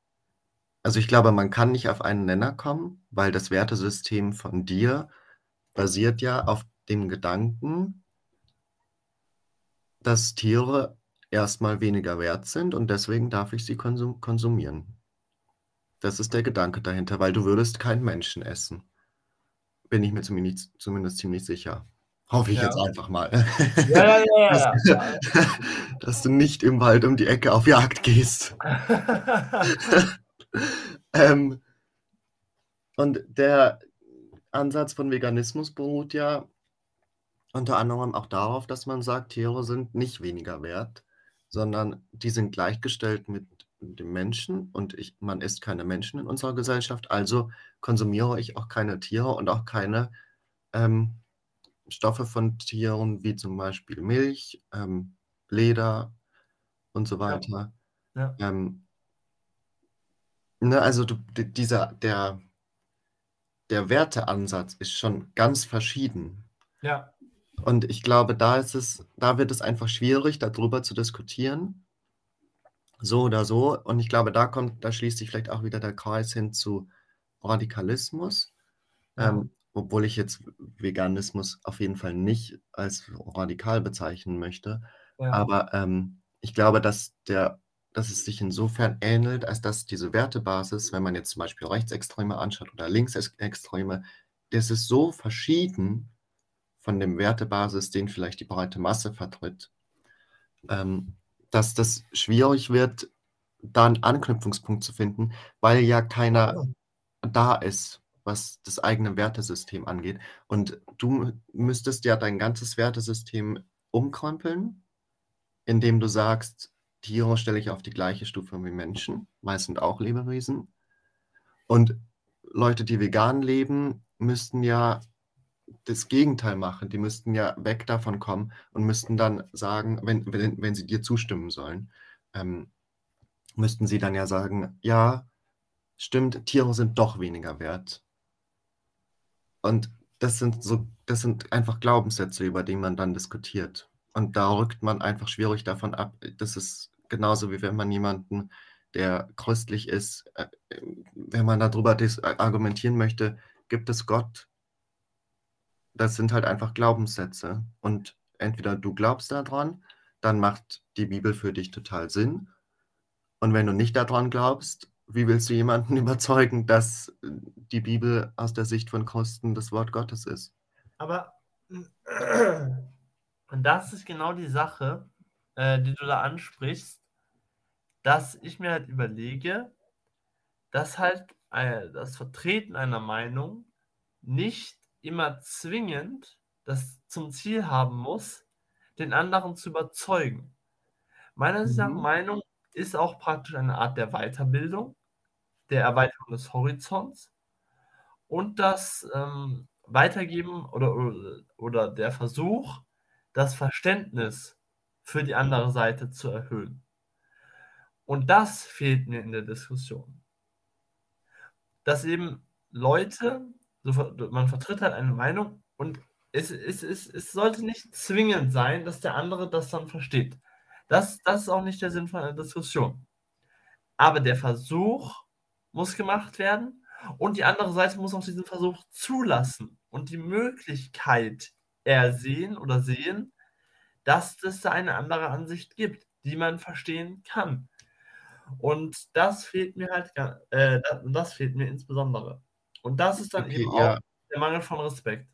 also, ich glaube, man kann nicht auf einen Nenner kommen, weil das Wertesystem von dir basiert ja auf dem Gedanken dass Tiere erstmal weniger wert sind und deswegen darf ich sie konsum konsumieren. Das ist der Gedanke dahinter, weil du würdest keinen Menschen essen. Bin ich mir zumindest zumindest ziemlich sicher. Hoffe ich ja. jetzt einfach mal. Ja, ja, ja. dass, dass, du nicht im Wald um die Ecke auf Jagd gehst. ähm, und der Ansatz von Veganismus beruht ja unter anderem auch darauf, dass man sagt, Tiere sind nicht weniger wert, sondern die sind gleichgestellt mit dem Menschen und ich, man isst keine Menschen in unserer Gesellschaft, also konsumiere ich auch keine Tiere und auch keine ähm, Stoffe von Tieren, wie zum Beispiel Milch, ähm, Leder und so weiter. Ja. Ja. Ähm, ne, also du, dieser, der, der Werteansatz ist schon ganz verschieden. Ja. Und ich glaube, da ist es, da wird es einfach schwierig, darüber zu diskutieren. So oder so. Und ich glaube, da kommt, da schließt sich vielleicht auch wieder der Kreis hin zu Radikalismus. Ja. Ähm, obwohl ich jetzt Veganismus auf jeden Fall nicht als radikal bezeichnen möchte. Ja. Aber ähm, ich glaube, dass, der, dass es sich insofern ähnelt, als dass diese Wertebasis, wenn man jetzt zum Beispiel Rechtsextreme anschaut oder Linksextreme, das ist so verschieden von dem Wertebasis, den vielleicht die breite Masse vertritt, ähm, dass das schwierig wird, da einen Anknüpfungspunkt zu finden, weil ja keiner da ist, was das eigene Wertesystem angeht. Und du müsstest ja dein ganzes Wertesystem umkrempeln, indem du sagst, Tiere stelle ich auf die gleiche Stufe wie Menschen, sind auch Lebewesen. Und Leute, die vegan leben, müssten ja das Gegenteil machen. Die müssten ja weg davon kommen und müssten dann sagen, wenn wenn wenn sie dir zustimmen sollen, ähm, müssten sie dann ja sagen: „Ja, stimmt, Tiere sind doch weniger wert.“ Und das sind so das sind einfach Glaubenssätze, über die man dann diskutiert. Und da rückt man einfach schwierig davon ab. Das ist genauso, wie wenn man jemanden, der christlich ist äh, wenn man darüber dis argumentieren möchte: „Gibt es Gott?“ Das sind halt einfach Glaubenssätze. Und entweder du glaubst da dran, dann macht die Bibel für dich total Sinn. Und wenn du nicht da dran glaubst, wie willst du jemanden überzeugen, dass die Bibel aus der Sicht von Christen das Wort Gottes ist? Aber und das ist genau die Sache, äh, die du da ansprichst, dass ich mir halt überlege, dass halt, äh, das Vertreten einer Meinung nicht immer zwingend das zum Ziel haben muss, den anderen zu überzeugen. Meiner Ansicht nach Mhm. Meinung ist auch praktisch eine Art der Weiterbildung, der Erweiterung des Horizonts und das, ähm, Weitergeben oder oder oder der Versuch, das Verständnis für die andere Seite zu erhöhen. Und das fehlt mir in der Diskussion. Dass eben Leute man vertritt halt eine Meinung und es es es es sollte nicht zwingend sein, dass der andere das dann versteht. Das das ist auch nicht der Sinn von einer Diskussion. Aber der Versuch muss gemacht werden und die andere Seite muss auch diesen Versuch zulassen und die Möglichkeit ersehen oder sehen, dass es da eine andere Ansicht gibt, die man verstehen kann. Und das fehlt mir halt äh, da das fehlt mir insbesondere. Und das ist dann Okay, eben auch ja. der Mangel von Respekt.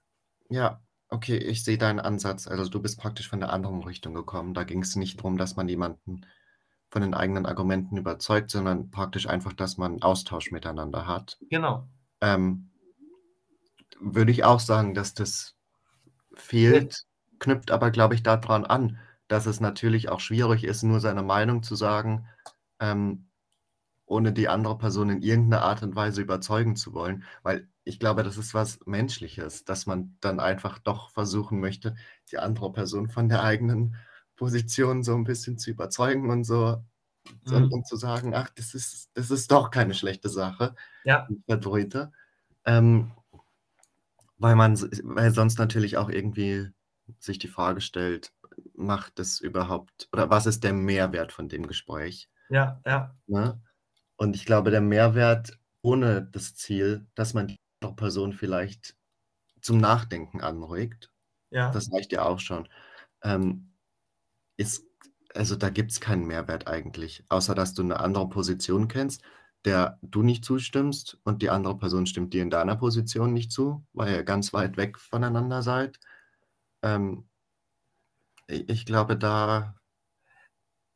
Ja, okay, ich sehe deinen Ansatz. Also, du bist praktisch von der anderen Richtung gekommen. Da ging's nicht drum, dass man jemanden von den eigenen Argumenten überzeugt, sondern praktisch einfach, dass man Austausch miteinander hat. Genau. Ähm würde ich auch sagen, dass das fehlt, knüpft aber, glaube ich, da dran an, dass es natürlich auch schwierig ist, nur seine Meinung zu sagen, ähm, ohne die andere Person in irgend 'ner Art und Weise überzeugen zu wollen. Weil ich glaube, das ist was Menschliches, dass man dann einfach doch versuchen möchte, die andere Person von der eigenen Position so 'n bisschen zu überzeugen und so Mhm. und zu sagen: „Ach, das ist das ist doch keine schlechte Sache, Ja. die ich vertrete.“ Ähm weil man weil sonst natürlich auch irgendwie sich die Frage stellt: „Macht das überhaupt oder was ist der Mehrwert von dem Gespräch?“ Ja, ja. Ne? Und ich glaube, der Mehrwert ohne das Ziel, dass man die andere Person vielleicht zum Nachdenken anregt, Ja. das reicht ja auch schon, ähm, ist also, da gibt's keinen Mehrwert eigentlich, außer dass du 'ne andere Position kennst, der du nicht zustimmst und die andere Person stimmt dir in deiner Position nicht zu, weil ihr ganz weit weg voneinander seid. Ähm i ich glaube, da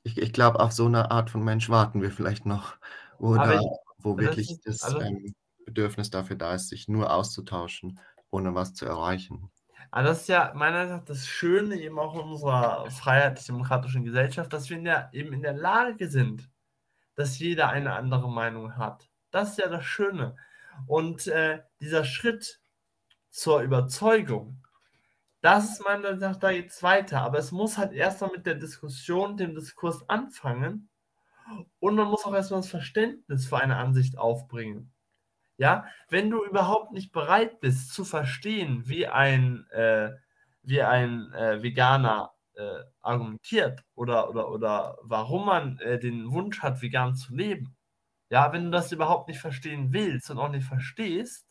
ich ich glaube, auf so 'ne Art von Mensch warten wir vielleicht noch, wo da ich wo wirklich ist das, also ähm, Bedürfnis dafür da ist, sich nur auszutauschen, ohne was zu erreichen. Aber das ist ja meiner Meinung nach das Schöne eben auch unserer freiheitlich-demokratischen Gesellschaft, dass wir in der eben in der Lage sind, dass jeder eine andere Meinung hat. Das ist ja das Schöne. Und, äh, dieser Schritt zur Überzeugung, das ist meiner Meinung nach da geht's weiter, aber es muss halt erst mal mit der Diskussion, dem Diskurs anfangen und man muss auch erst mal das Verständnis für eine Ansicht aufbringen. Ja? Wenn du überhaupt nicht bereit bist zu verstehen, wie ein äh, wie ein, äh, Veganer, äh, argumentiert oder oder oder warum man, äh, den Wunsch hat, vegan zu leben. Ja, wenn du das überhaupt nicht verstehen willst und auch nicht verstehst,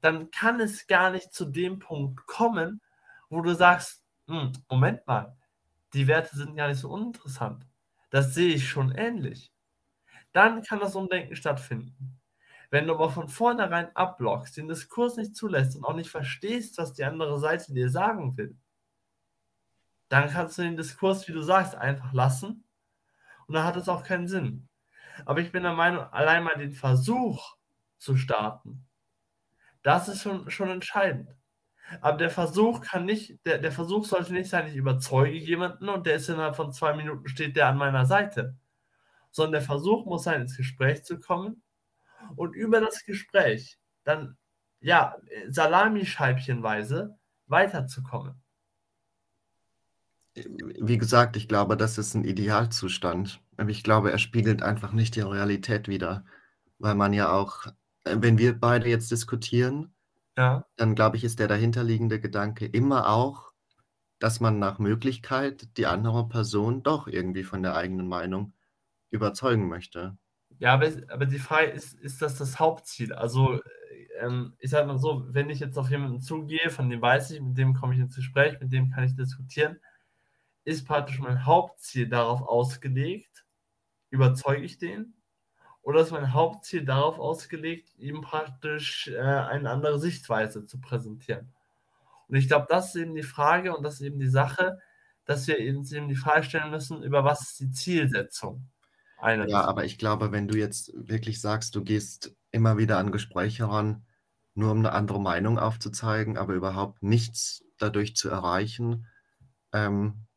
dann kann es gar nicht zu dem Punkt kommen, wo du sagst: „Hm, Moment mal, die Werte sind gar nicht so uninteressant. Das sehe ich schon ähnlich.“ Dann kann das Umdenken stattfinden. Wenn du aber von vornherein abblockst, den Diskurs nicht zulässt und auch nicht verstehst, was die andere Seite dir sagen will dann kannst du den Diskurs, wie du sagst, einfach lassen und dann hat es auch keinen Sinn. Aber ich bin der Meinung, allein mal den Versuch zu starten, das ist schon schon entscheidend. Aber der Versuch kann nicht der der Versuch sollte nicht sein, ich überzeuge jemanden und der ist innerhalb von 2 Minuten steht der an meiner Seite. Sondern der Versuch muss sein, ins Gespräch zu kommen und über das Gespräch dann ja, salamischeibchenweise weiterzukommen. Wie gesagt, ich glaube, das ist 'n Idealzustand. Aber ich glaube, er spiegelt einfach nicht die Realität wider, weil man ja auch äh, wenn wir beide jetzt diskutieren, Ja. dann glaube ich, ist der dahinterliegende Gedanke immer auch, dass man nach Möglichkeit die andere Person doch irgendwie von der eigenen Meinung überzeugen möchte. Ja, aber aber die Frage ist ist das das Hauptziel? Also, ähm, ich sage mal so, wenn ich jetzt auf jemanden zugehe, von dem weiß ich, mit dem komme ich ins Gespräch, mit dem kann ich diskutieren, ist praktisch mein Hauptziel darauf ausgelegt, überzeuge ich den? Oder ist mein Hauptziel darauf ausgelegt, ihm praktisch, äh, eine andere Sichtweise zu präsentieren? Und ich glaube, das ist eben die Frage und das ist eben die Sache, dass wir uns eben die Frage stellen müssen, über was ist die Zielsetzung einer Ja, aber ich glaube, wenn du jetzt wirklich sagst, du gehst immer wieder an Gespräche ran, nur um 'ne andere Meinung aufzuzeigen, aber überhaupt nichts dadurch zu erreichen, ähm, äh,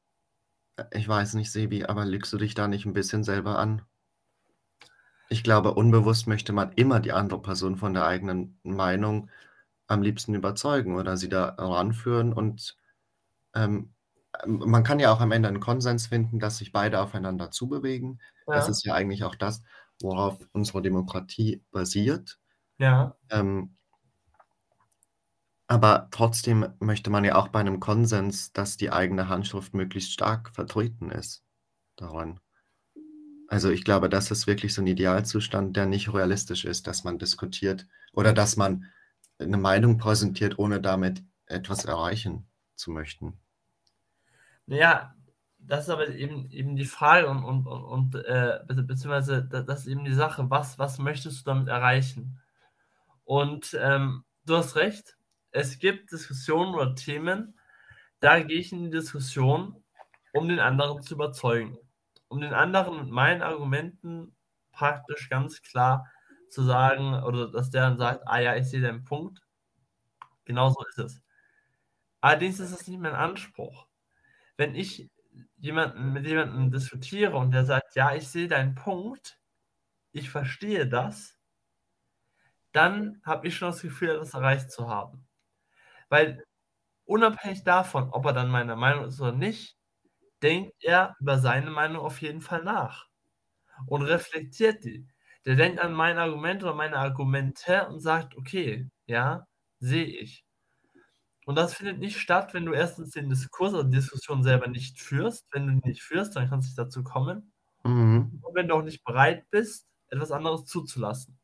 ich weiß nicht, Sebi, aber lügst du dich da nicht 'n bisschen selber an? Ich glaube, unbewusst möchte man immer die andere Person von der eigenen Meinung am liebsten überzeugen oder sie da ranführen und, ähm, man kann ja auch am Ende 'n Konsens finden, dass sich beide aufeinander zubewegen. Das Ja. ist ja eigentlich auch das, worauf unsere Demokratie basiert. Ja. Ähm aber trotzdem möchte man ja auch bei 'nem Konsens, dass die eigene Handschrift möglichst stark vertreten ist daran. Also, ich glaube, das ist wirklich so 'n Idealzustand, der nicht realistisch ist, dass man diskutiert oder dass man 'ne Meinung präsentiert, ohne damit etwas erreichen zu möchten. Na ja, das ist aber eben eben die Frage und und und, äh, be beziehungsweise da das ist eben die Sache, was was möchtest du damit erreichen? Und, ähm, du hast recht, es gibt Diskussionen oder Themen, da gehe ich in die Diskussion, um den anderen zu überzeugen, um den anderen mit meinen Argumenten praktisch ganz klar zu sagen oder dass der dann sagt: „Ah ja, ich sehe deinen Punkt.“ Genauso ist es. Allerdings ist es nicht mein Anspruch. Wenn ich jemanden mit jemandem diskutiere und der sagt: „Ja, ich sehe deinen Punkt, ich verstehe das“ dann habe ich schon das Gefühl, etwas erreicht zu haben. Weil unabhängig davon, ob er dann meiner Meinung ist oder nicht, denkt er über seine Meinung auf jeden Fall nach und reflektiert die. Der denkt an mein Argument oder meine Argumente und sagt: „Okay, ja, sehe ich.“ Und das findet nicht statt, wenn du erstens den Diskurs oder Diskussion selber nicht führst. Wenn du die nicht führst, dann kann's nicht dazu kommen. Mhm. Und wenn du auch nicht bereit bist, etwas anderes zuzulassen.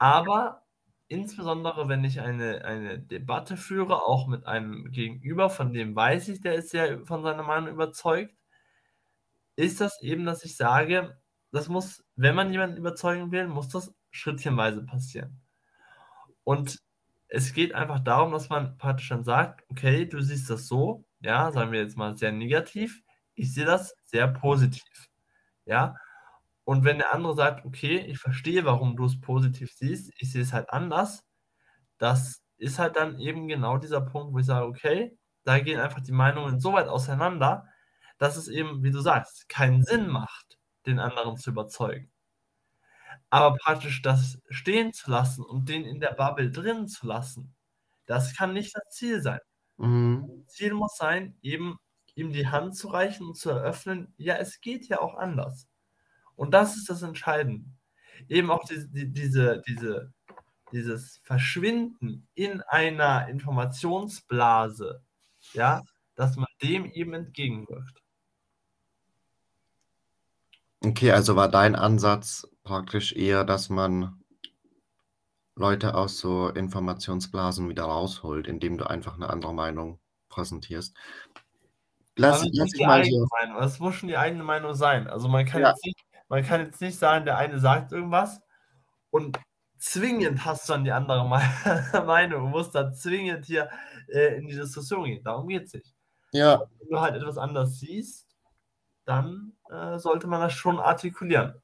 Aber insbesondere, wenn ich eine eine Debatte führe, auch mit einem Gegenüber, von dem weiß ich, der ist sehr von seiner Meinung überzeugt ist das eben, dass ich sage, das muss wenn man jemanden überzeugen will, muss das schrittchenweise passieren. Und es geht einfach darum, dass man praktisch dann sagt: „Okay, du siehst das so, ja, sagen wir jetzt mal sehr negativ. Ich sehe das sehr positiv.“ Ja? Und wenn der andere sagt: „Okay, ich verstehe, warum du's positiv siehst. Ich sehe es halt anders.“ Das ist halt dann eben genau dieser Punkt, wo ich sage: „Okay, da gehen einfach die Meinungen so weit auseinander, dass es eben, wie du sagst, keinen Sinn macht, den anderen zu überzeugen.“ Aber praktisch das stehen zu lassen und den in der Bubble drin zu lassen, das kann nicht das Ziel sein. Mhm. Ziel muss sein, eben ihm die Hand zu reichen und zu eröffnen: „Ja, es geht ja auch anders.“ Und das ist das Entscheidende. Eben auch diese die diese diese dieses Verschwinden in einer Informationsblase, ja, dass man dem eben entgegenwirkt. Okay, also war dein Ansatz praktisch eher, dass man Leute aus so Informationsblasen wieder rausholt, indem du einfach 'ne andere Meinung präsentierst. Lass lass ich die mal so Meinung. Es muss schon die eigene Meinung sein. Also, man kann Ja. jetzt nicht man kann jetzt nicht sagen, der eine sagt irgendwas und zwingend hast du dann die andere Mei Meinung und musst dann zwingend hier, äh, in die Diskussion gehen. Darum geht's nicht. Ja. Wenn du halt etwas anders siehst, dann, äh, sollte man das schon artikulieren.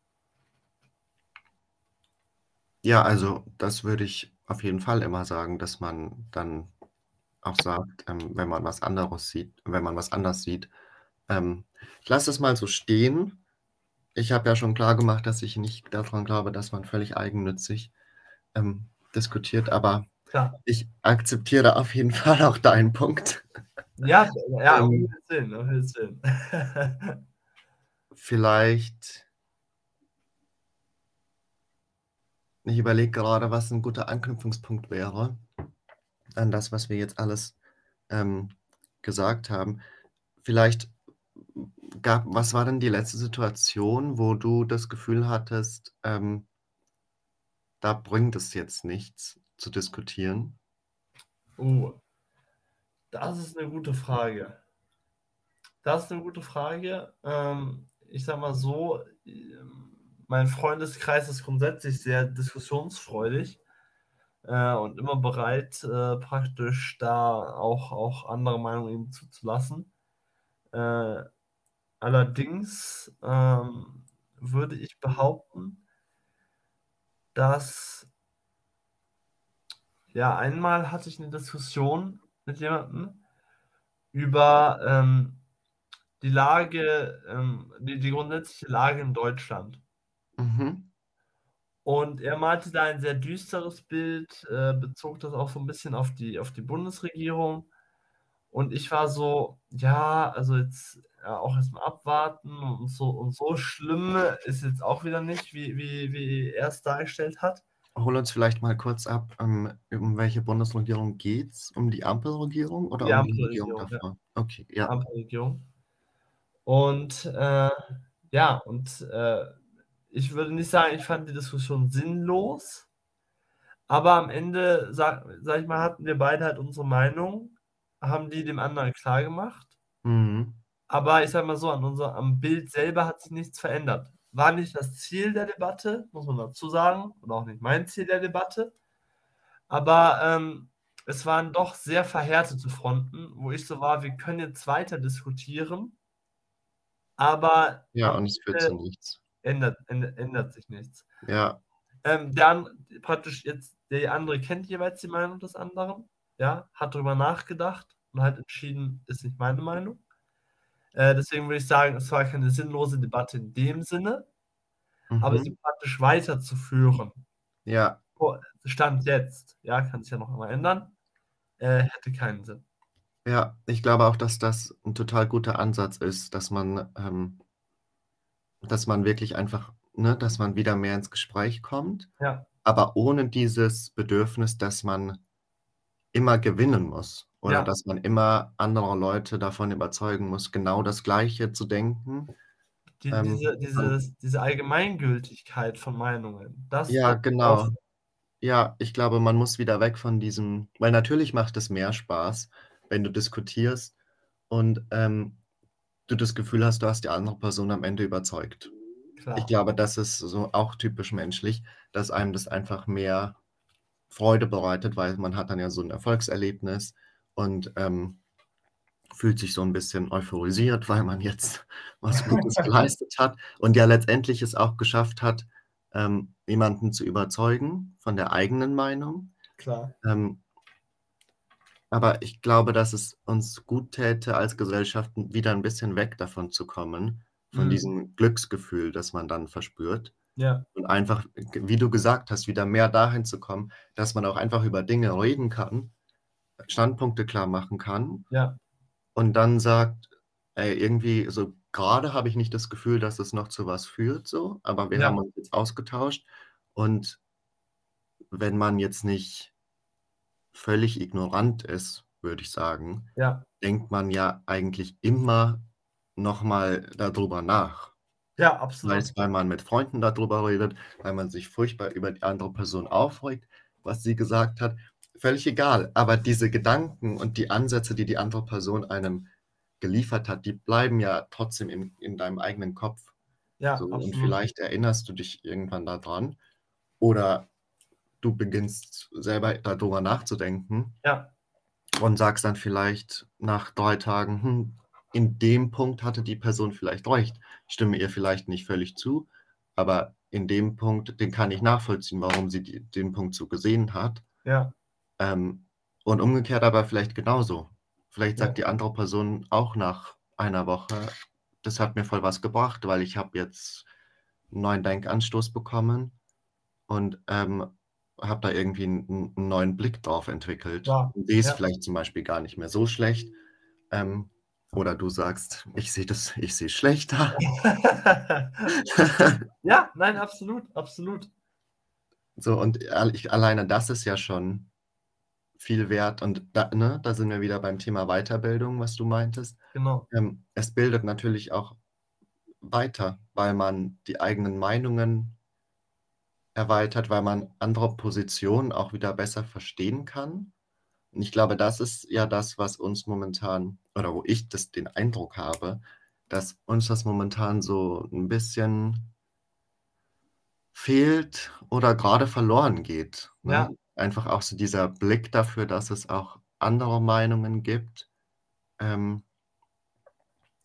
Ja, also, das würde ich auf jeden Fall immer sagen, dass man dann auch sagt, ähm, wenn man was anderes sieht wenn man was anders sieht. Ähm, ich lasse es mal so stehen. Ich habe ja schon klargemacht, dass ich nicht daran glaube, dass man völlig eigennützig, ähm, diskutiert, aber Klar. Ich akzeptiere auf jeden Fall auch deinen Punkt. Ja, ja, auf jeden Sinn, auf jeden Sinn. Vielleicht ich überlege gerade, was 'n guter Anknüpfungspunkt wäre an das, was wir jetzt alles, ähm, gesagt haben. Vielleicht gab was war denn die letzte Situation, wo du das Gefühl hattest, ähm da bringt es jetzt nichts zu diskutieren? Oh. Das ist 'ne gute Frage. Das ist 'ne gute Frage. Ähm, ich sage mal so, ähm, mein Freundeskreis ist grundsätzlich sehr diskussionsfreudig, äh, und immer bereit, äh, praktisch da auch auch andere Meinungen zuzulassen. Äh, allerdings, ähm, würde ich behaupten dass ja, einmal hatte ich 'ne Diskussion mit jemandem über, ähm, die Lage, ähm die die grundsätzliche Lage in Deutschland. Mhm. Und er malte da ein sehr düsteres Bild, äh, bezog das auch so 'n bisschen auf die auf die Bundesregierung. Und ich war so: „Ja, also jetzt, ja, auch erst mal abwarten und so und so schlimm ist jetzt auch wieder nicht, wie wie wie er's dargestellt hat.“ Hol uns vielleicht mal kurz ab, ähm, um welche Bundesregierung geht's? Um die Ampelregierung oder Die um die Regierung Ampelregierung, ja. davor? Okay, ja. Ampelregierung. Und, äh, ja, und, äh, ich würde nicht sagen, ich fand die Diskussion sinnlos, aber am Ende, sa sage ich mal, hatten wir beide halt unsere Meinung, haben die dem anderen klargemacht. Mhm. Aber ich sage mal so, an unser am Bild selber hat sich nichts verändert. War nicht das Ziel der Debatte, muss man dazu sagen, und auch nicht mein Ziel der Debatte. Aber, ähm, es waren doch sehr verhärtete Fronten, wo ich so war: „Wir können jetzt weiter diskutieren“ aber Ja, und es führt zu nichts. ändert änd ändert sich nichts. Ja. Ähm, der praktisch jetzt der andere kennt jeweils die Meinung des anderen, ja, hat drüber nachgedacht und halt entschieden: „Ist nicht meine Meinung.“ Äh, deswegen würde ich sagen, es war keine sinnlose Debatte in dem Sinne, aber sie Mhm. praktisch weiterzuführen Ja. vor Stand jetzt, ja, kann sich ja noch immer ändern, äh, hätte keinen Sinn. Ja, ich glaube auch, dass das 'n total guter Ansatz ist, dass man, ähm dass man wirklich einfach ne, dass man wieder mehr ins Gespräch kommt, Ja. aber ohne dieses Bedürfnis, dass man immer gewinnen muss oder Ja. dass man immer andere Leute davon überzeugen muss, genau das Gleiche zu denken. Die Ähm, diese dieses diese Allgemeingültigkeit von Meinungen, das Ja, genau. Ja, ich glaube, man muss wieder weg von diesem weil natürlich macht es mehr Spaß, wenn du diskutierst und, ähm, du das Gefühl hast, du hast die andere Person am Ende überzeugt. Ich Klar. glaube, das ist so auch typisch menschlich, dass einem das einfach mehr Freude bereitet, weil man hat dann ja so 'n Erfolgserlebnis und, ähm, fühlt sich so 'n bisschen euphorisiert, weil man jetzt was Gutes geleistet hat und ja letztendlich es auch geschafft hat, ähm, jemanden zu überzeugen von der eigenen Meinung. Klar. Ähm aber ich glaube, dass es uns guttäte als Gesellschaft, wieder 'n bisschen weg davon zu kommen, von Mhm. diesem Glücksgefühl, das man dann verspürt. Ja. Und einfach, wie du gesagt hast, wieder mehr dahin zu kommen, dass man auch einfach über Dinge reden kann, Standpunkte klar machen kann Ja. und dann sagt: „Ey, irgendwie so grade habe ich nicht das Gefühl, dass es noch zu was führt so, aber wir Ja. haben uns jetzt ausgetauscht.“ Und wenn man jetzt nicht völlig ignorant ist, würde ich sagen, Ja. denkt man ja eigentlich immer noch mal da drüber nach. Ja, Sei absolut. es, weil man mit Freunden da drüber redet, weil man sich furchtbar über die andere Person aufregt, was sie gesagt hat, völlig egal. Aber diese Gedanken und die Ansätze, die die andere Person einem geliefert hat, die bleiben ja trotzdem in in deinem eigenen Kopf. Ja, So, und vielleicht erinnerst du dich irgendwann da dran oder du beginnst selber da drüber nachzudenken Ja. und sagst dann vielleicht nach 3 Tagen: „Hm, in dem Punkt hatte die Person vielleicht recht. Ich stimme ihr vielleicht nicht völlig zu, aber in dem Punkt, den kann ich nachvollziehen, warum sie die den Punkt so gesehen hat.“ Ja. Ähm, und umgekehrt aber vielleicht genauso. Vielleicht Ja. sagt die andere Person auch nach einer Woche: „Das hat mir voll was gebracht, weil ich habe jetzt 'n neuen Denkanstoß bekommen und, ähm, habe da irgendwie einen, einen neuen Blick drauf entwickelt. Ja, sehe es ja. vielleicht zum Beispiel gar nicht mehr so schlecht. Ähm, oder du sagst, ich sehe das, ich sehe schlechter. ja, nein, absolut, absolut. So, und ich, alleine das ist ja schon viel wert. Und da, ne, da sind wir wieder beim Thema Weiterbildung, was du meintest. Genau. Ähm, es bildet natürlich auch weiter, weil man die eigenen Meinungen erweitert, weil man andere Positionen auch wieder besser verstehen kann. Und ich glaube, das ist ja das, was uns momentan, oder wo ich das, den Eindruck habe, dass uns das momentan so ein bisschen fehlt oder gerade verloren geht. Ne? Ja. Einfach auch so dieser Blick dafür, dass es auch andere Meinungen gibt, ähm,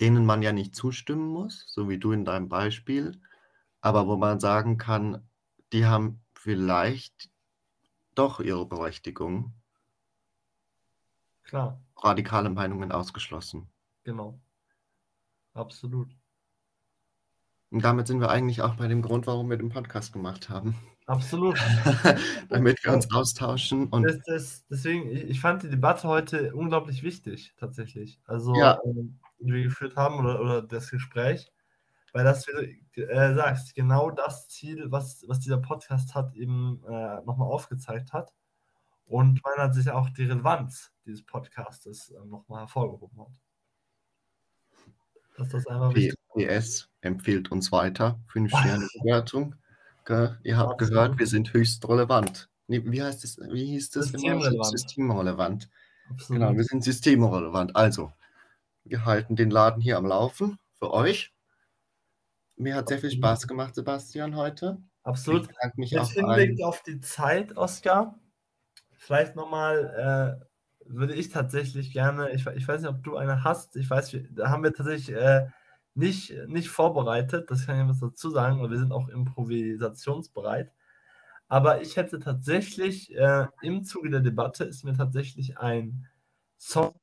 denen man ja nicht zustimmen muss, so wie du in deinem Beispiel, aber wo man sagen kann, die haben vielleicht doch ihre Berechtigung. Klar. Radikale Meinungen ausgeschlossen. Genau. Absolut. Und damit sind wir eigentlich auch bei dem Grund, warum wir den Podcast gemacht haben. Absolut. Damit wir uns austauschen und das, das, deswegen, ich, fand die Debatte heute unglaublich wichtig, tatsächlich. Also, ja. ähm, die wir geführt haben oder, oder das Gespräch, weil das, wie du äh, sagst, genau das Ziel, was, was dieser Podcast hat, eben äh, nochmal aufgezeigt hat. Und man hat sich auch die Relevanz dieses Podcastes äh, nochmal hervorgehoben hat. Dass das einfach PS empfiehlt uns weiter für eine Ihr habt Absolut. gehört, wir sind höchst relevant. Wie heißt es? Wie hieß das? Systemrelevant. Systemrelevant. Absolut. Genau, wir sind systemrelevant. Also, wir halten den Laden hier am Laufen für euch. Mir hat sehr viel Spaß gemacht, Sebastian, heute. Absolut. Ich bedanke mich Jetzt Hinblick auf die Zeit, Oskar, vielleicht nochmal, äh, würde ich tatsächlich gerne, ich, ich, weiß nicht, ob du eine hast, ich weiß, da haben wir tatsächlich äh, nicht, nicht vorbereitet, das kann ich was dazu sagen, und wir sind auch improvisationsbereit. Aber ich hätte tatsächlich, äh, im Zuge der Debatte ist mir tatsächlich ein Song,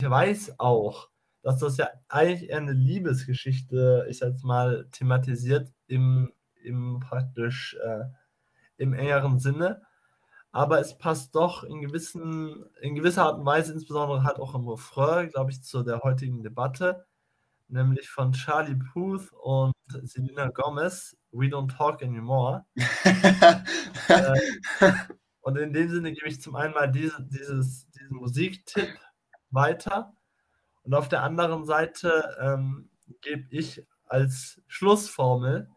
ich weiß auch, dass das ja eigentlich eher eine Liebesgeschichte, ich jetzt mal, thematisiert im, im praktisch äh, im engeren Sinne. Aber es passt doch in, gewissen, in gewisser Art und Weise, insbesondere halt auch im Refrain, glaube ich, zu der heutigen Debatte, nämlich von Charlie Puth und Selena Gomez, We Don't Talk Anymore. äh, und in dem Sinne gebe ich zum einen mal diese, dieses, diesen Musiktipp weiter. Und auf der anderen Seite ähm, gebe ich als Schlussformel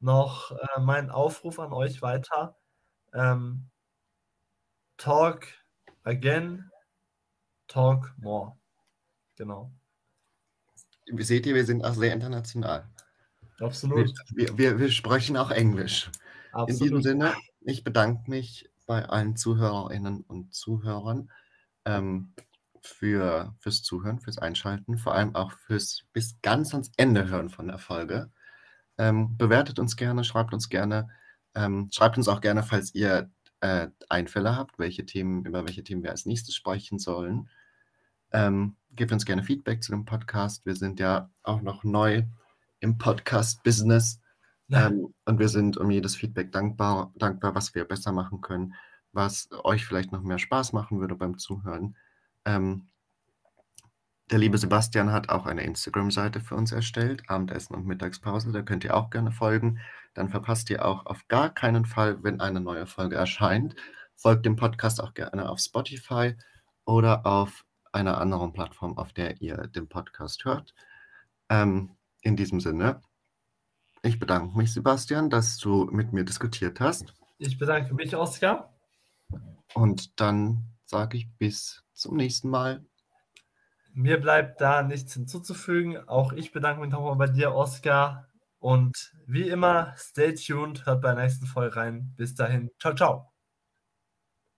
noch äh, meinen Aufruf an euch weiter. Ähm, talk again, talk more. Genau. Seht ihr, wir sind auch sehr international. Absolut. Wir, wir, wir sprechen auch Englisch. Absolut. In diesem Sinne, ich bedanke mich bei allen Zuhörerinnen und Zuhörern. Ähm, für, fürs Zuhören, fürs Einschalten, vor allem auch fürs bis ganz ans Ende hören von der Folge. Ähm, bewertet uns gerne, schreibt uns gerne, ähm, schreibt uns auch gerne, falls ihr äh, Einfälle habt, welche Themen, über welche Themen wir als nächstes sprechen sollen. Ähm, gebt uns gerne Feedback zu dem Podcast. Wir sind ja auch noch neu im Podcast-Business. Ja. Ähm, und wir sind um jedes Feedback dankbar, dankbar, was wir besser machen können, was euch vielleicht noch mehr Spaß machen würde beim Zuhören. Ähm, der liebe Sebastian hat auch eine Instagram-Seite für uns erstellt, Abendessen und Mittagspause. Da könnt ihr auch gerne folgen. Dann verpasst ihr auch auf gar keinen Fall, wenn eine neue Folge erscheint. Folgt dem Podcast auch gerne auf Spotify oder auf einer anderen Plattform, auf der ihr den Podcast hört. Ähm, in diesem Sinne, ich bedanke mich, Sebastian, dass du mit mir diskutiert hast. Ich bedanke mich, Oskar. Und dann sage ich bis zum nächsten Mal. Mir bleibt da nichts hinzuzufügen. Auch ich bedanke mich nochmal bei dir, Oskar. Und wie immer, stay tuned, hört bei der nächsten Folge rein. Bis dahin, ciao, ciao.